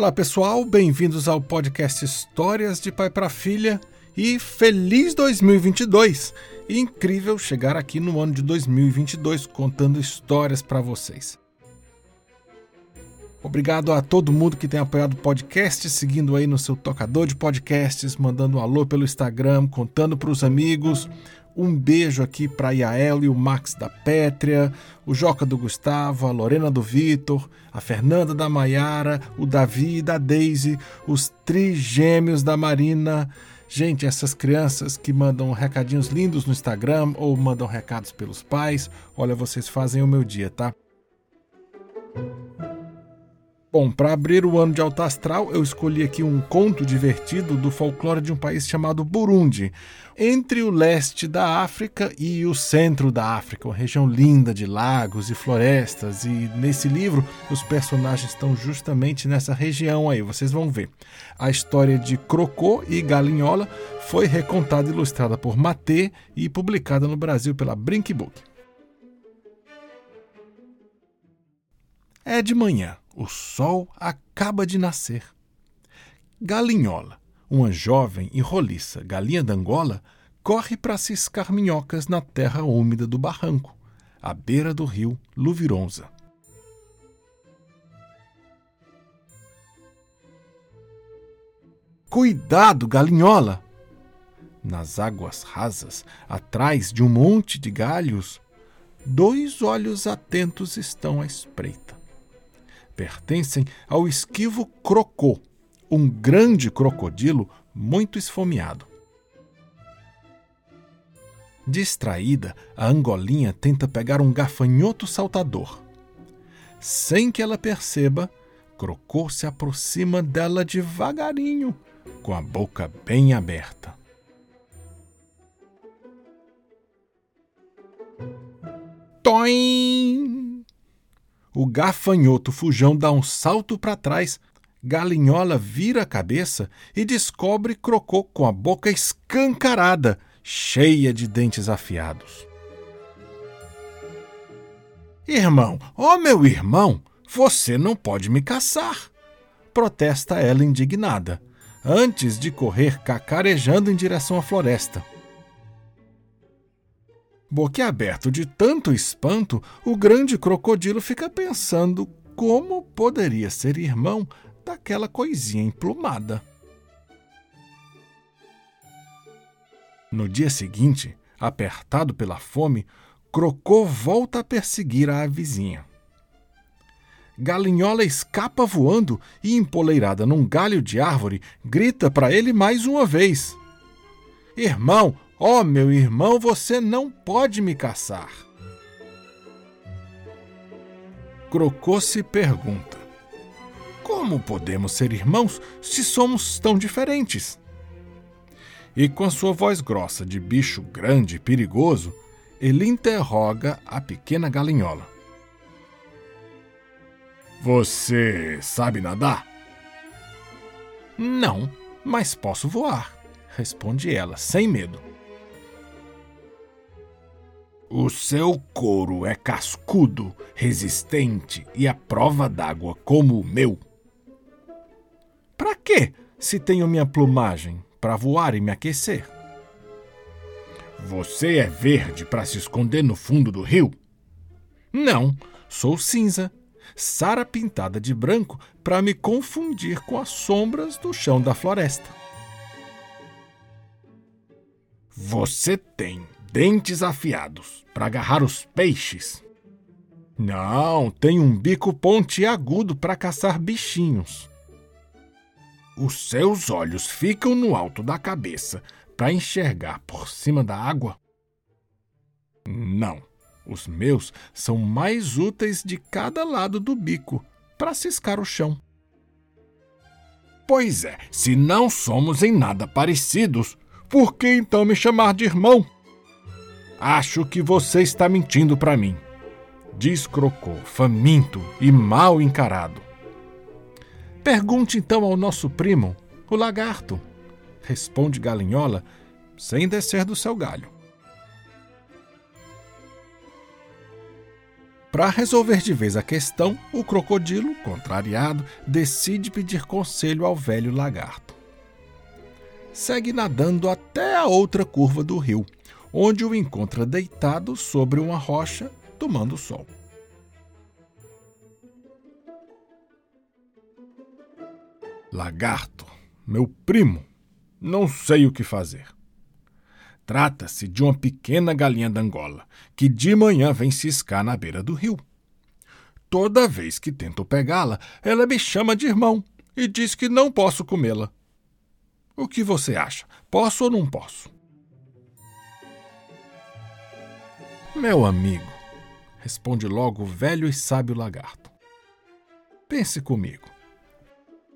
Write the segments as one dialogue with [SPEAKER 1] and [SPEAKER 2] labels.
[SPEAKER 1] Olá pessoal, bem-vindos ao podcast Histórias de Pai para Filha e feliz 2022! Incrível chegar aqui no ano de 2022 contando histórias para vocês. Obrigado a todo mundo que tem apoiado o podcast, seguindo aí no seu tocador de podcasts, mandando um alô pelo Instagram, contando para os amigos. Um beijo aqui para a Yael e o Max da Pétria, o Joca do Gustavo, a Lorena do Vitor, a Fernanda da Maiara, o Davi e da Daisy, os trigêmeos da Marina. Gente, essas crianças que mandam recadinhos lindos no Instagram ou mandam recados pelos pais, olha, vocês fazem o meu dia, tá? Bom, para abrir o ano de alto astral, eu escolhi aqui um conto divertido do folclore de um país chamado Burundi, entre o leste da África e o centro da África, uma região linda de lagos e florestas. E nesse livro, os personagens estão justamente nessa região aí, vocês vão ver. A história de Crocô e Galinhola foi recontada e ilustrada por Matê e publicada no Brasil pela Brink Book. É de manhã. O sol acaba de nascer. Galinhola, uma jovem e roliça galinha d'Angola, corre para ciscar minhocas na terra úmida do barranco, à beira do rio Luvironza. Cuidado, galinhola! Nas águas rasas, atrás de um monte de galhos, dois olhos atentos estão à espreita pertencem ao esquivo crocô, um grande crocodilo muito esfomeado. Distraída, a angolinha tenta pegar um gafanhoto saltador. Sem que ela perceba, Crocô se aproxima dela devagarinho, com a boca bem aberta. Toim! O gafanhoto fujão dá um salto para trás, Galinhola vira a cabeça e descobre Crocô com a boca escancarada, cheia de dentes afiados. Irmão, ó oh meu irmão, você não pode me caçar! Protesta ela indignada, antes de correr cacarejando em direção à floresta. Boquiaberto de tanto espanto, o grande crocodilo fica pensando como poderia ser irmão daquela coisinha emplumada. No dia seguinte, apertado pela fome, Crocô volta a perseguir a vizinha. Galinhola escapa voando e, empoleirada num galho de árvore, grita para ele mais uma vez: Irmão, Ó oh, meu irmão, você não pode me caçar. Crocô se pergunta: Como podemos ser irmãos se somos tão diferentes? E com sua voz grossa de bicho grande e perigoso, ele interroga a pequena galinhola: Você sabe nadar? Não, mas posso voar, responde ela, sem medo. O seu couro é cascudo, resistente e à prova d'água como o meu. Para quê, se tenho minha plumagem para voar e me aquecer? Você é verde para se esconder no fundo do rio? Não, sou cinza, Sara pintada de branco para me confundir com as sombras do chão da floresta. Você tem dentes afiados para agarrar os peixes. Não, tem um bico pontiagudo para caçar bichinhos. Os seus olhos ficam no alto da cabeça para enxergar por cima da água? Não, os meus são mais úteis de cada lado do bico para ciscar o chão. Pois é, se não somos em nada parecidos, por que então me chamar de irmão? Acho que você está mentindo para mim. Diz Crocô, faminto e mal encarado. Pergunte então ao nosso primo, o lagarto. Responde Galinhola, sem descer do seu galho. Para resolver de vez a questão, o crocodilo, contrariado, decide pedir conselho ao velho lagarto. Segue nadando até a outra curva do rio, onde o encontra deitado sobre uma rocha, tomando sol. Lagarto, meu primo, não sei o que fazer. Trata-se de uma pequena galinha da Angola que de manhã vem ciscar na beira do rio. Toda vez que tento pegá-la, ela me chama de irmão e diz que não posso comê-la. O que você acha? Posso ou não posso? Meu amigo, responde logo o velho e sábio lagarto. Pense comigo.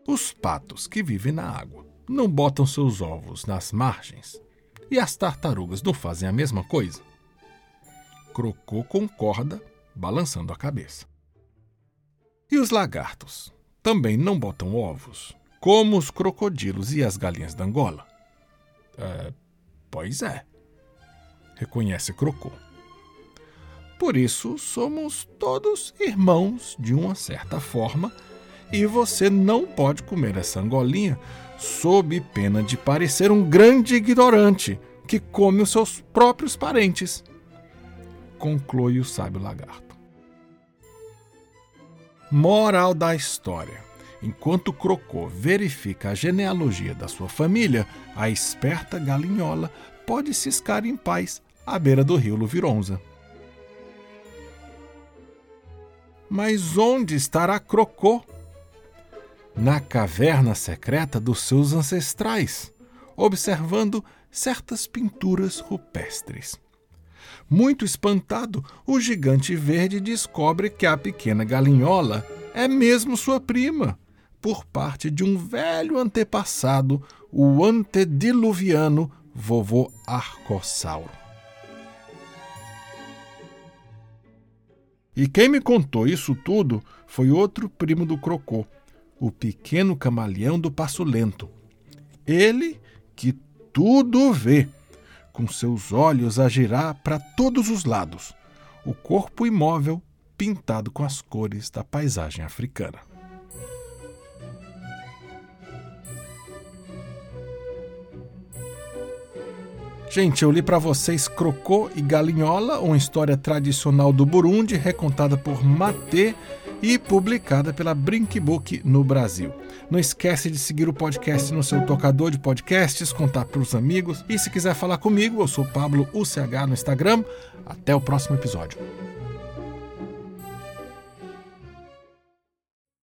[SPEAKER 1] Os patos que vivem na água não botam seus ovos nas margens? E as tartarugas não fazem a mesma coisa? Crocô concorda, balançando a cabeça. E os lagartos também não botam ovos, como os crocodilos e as galinhas da Angola? É, pois é, reconhece Crocô. Por isso somos todos irmãos de uma certa forma e você não pode comer essa angolinha sob pena de parecer um grande ignorante que come os seus próprios parentes. Conclui o sábio lagarto. Moral da história. Enquanto Crocô verifica a genealogia da sua família, a esperta galinhola pode ciscar em paz à beira do rio Luvironza. Mas onde estará Crocô na caverna secreta dos seus ancestrais, observando certas pinturas rupestres. Muito espantado, o gigante verde descobre que a pequena galinhola é mesmo sua prima, por parte de um velho antepassado, o antediluviano vovô Arcossauro. E quem me contou isso tudo foi outro primo do Crocô, o pequeno camaleão do passo lento. Ele que tudo vê, com seus olhos a girar para todos os lados, o corpo imóvel pintado com as cores da paisagem africana. Gente, eu li para vocês Crocô e Galinhola, uma história tradicional do Burundi, recontada por Matê e publicada pela Brinkbook no Brasil. Não esquece de seguir o podcast no seu tocador de podcasts, contar para os amigos e se quiser falar comigo, eu sou Pablo UCH no Instagram. Até o próximo episódio.